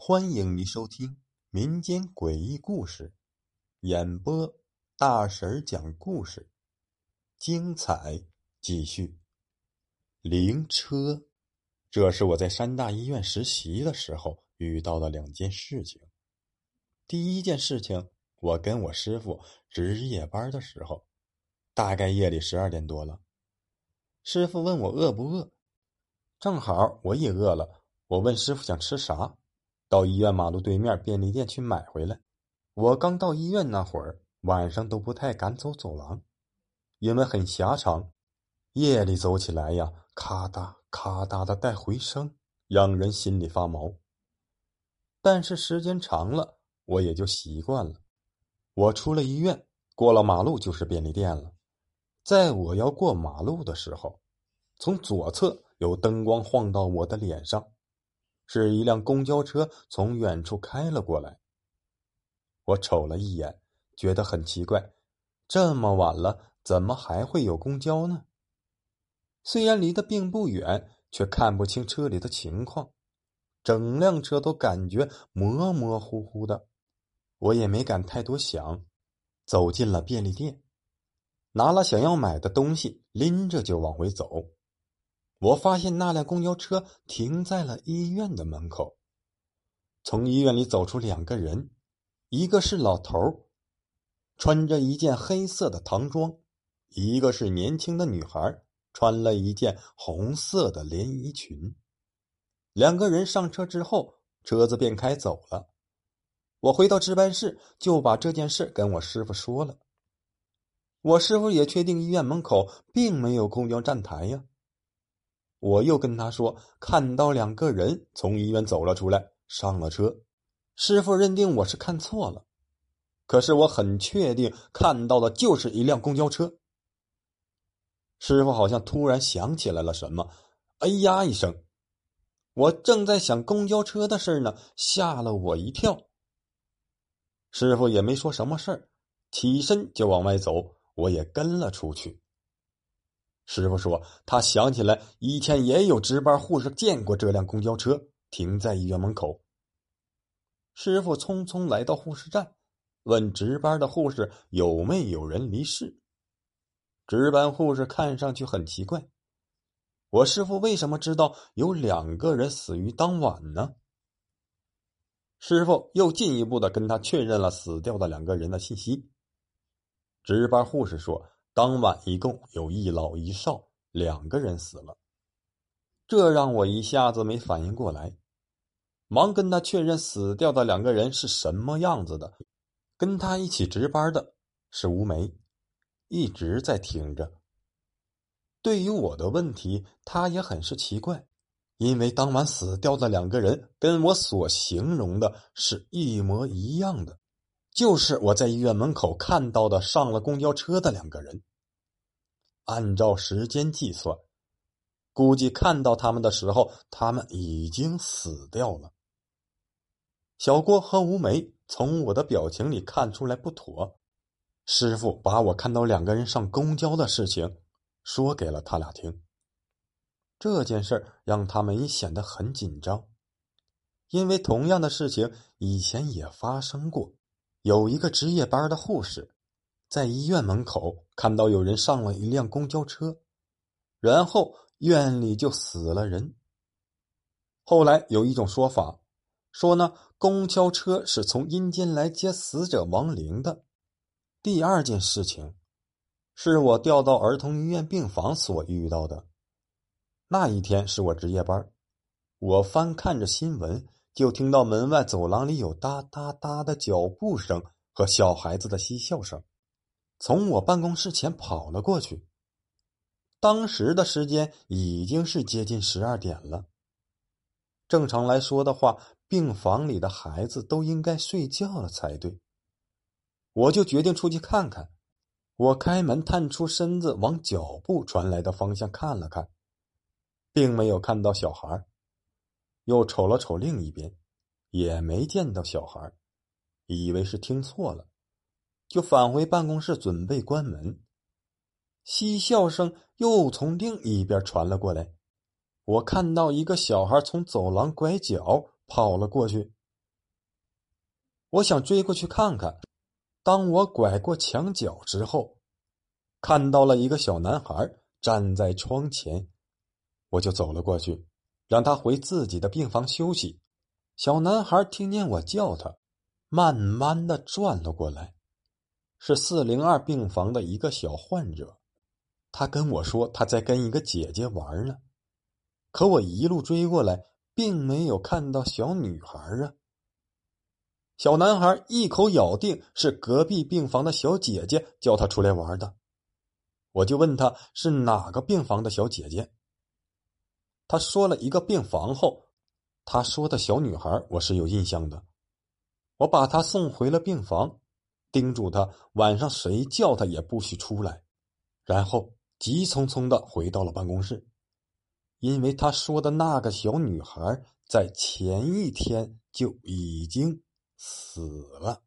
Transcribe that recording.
欢迎您收听民间诡异故事，演播大婶讲故事，精彩继续。灵车，这是我在山大医院实习的时候遇到的两件事情。第一件事情，我跟我师傅值夜班的时候，大概夜里十二点多了，师傅问我饿不饿，正好我也饿了，我问师傅想吃啥。到医院马路对面便利店去买回来。我刚到医院那会儿，晚上都不太敢走走廊，因为很狭长，夜里走起来呀，咔嗒咔嗒的带回声，让人心里发毛。但是时间长了，我也就习惯了。我出了医院，过了马路就是便利店了。在我要过马路的时候，从左侧有灯光晃到我的脸上。是一辆公交车从远处开了过来。我瞅了一眼，觉得很奇怪，这么晚了，怎么还会有公交呢？虽然离得并不远，却看不清车里的情况，整辆车都感觉模模糊糊的。我也没敢太多想，走进了便利店，拿了想要买的东西，拎着就往回走。我发现那辆公交车停在了医院的门口。从医院里走出两个人，一个是老头穿着一件黑色的唐装；一个是年轻的女孩，穿了一件红色的连衣裙。两个人上车之后，车子便开走了。我回到值班室，就把这件事跟我师傅说了。我师傅也确定医院门口并没有公交站台呀。我又跟他说，看到两个人从医院走了出来，上了车。师傅认定我是看错了，可是我很确定看到的就是一辆公交车。师傅好像突然想起来了什么，哎呀一声！我正在想公交车的事呢，吓了我一跳。师傅也没说什么事儿，起身就往外走，我也跟了出去。师傅说，他想起来以前也有值班护士见过这辆公交车停在医院门口。师傅匆匆来到护士站，问值班的护士有没有人离世。值班护士看上去很奇怪，我师傅为什么知道有两个人死于当晚呢？师傅又进一步的跟他确认了死掉的两个人的信息。值班护士说。当晚一共有一老一少两个人死了，这让我一下子没反应过来，忙跟他确认死掉的两个人是什么样子的。跟他一起值班的是吴梅，一直在听着。对于我的问题，他也很是奇怪，因为当晚死掉的两个人跟我所形容的是一模一样的。就是我在医院门口看到的上了公交车的两个人。按照时间计算，估计看到他们的时候，他们已经死掉了。小郭和吴梅从我的表情里看出来不妥，师傅把我看到两个人上公交的事情说给了他俩听。这件事让他们也显得很紧张，因为同样的事情以前也发生过。有一个值夜班的护士，在医院门口看到有人上了一辆公交车，然后院里就死了人。后来有一种说法，说呢公交车是从阴间来接死者亡灵的。第二件事情，是我调到儿童医院病房所遇到的。那一天是我值夜班，我翻看着新闻。就听到门外走廊里有哒哒哒的脚步声和小孩子的嬉笑声，从我办公室前跑了过去。当时的时间已经是接近十二点了。正常来说的话，病房里的孩子都应该睡觉了才对。我就决定出去看看。我开门探出身子，往脚步传来的方向看了看，并没有看到小孩。又瞅了瞅另一边，也没见到小孩，以为是听错了，就返回办公室准备关门。嬉笑声又从另一边传了过来，我看到一个小孩从走廊拐角跑了过去，我想追过去看看。当我拐过墙角之后，看到了一个小男孩站在窗前，我就走了过去，让他回自己的病房休息。小男孩听见我叫他，慢慢的转了过来，是四零二病房的一个小患者。他跟我说他在跟一个姐姐玩呢，可我一路追过来，并没有看到小女孩啊。小男孩一口咬定是隔壁病房的小姐姐叫他出来玩的，我就问他是哪个病房的小姐姐。他说了一个病房后，他说的小女孩我是有印象的。我把他送回了病房，叮嘱他晚上谁叫他也不许出来，然后急匆匆的回到了办公室，因为他说的那个小女孩在前一天就已经。死了。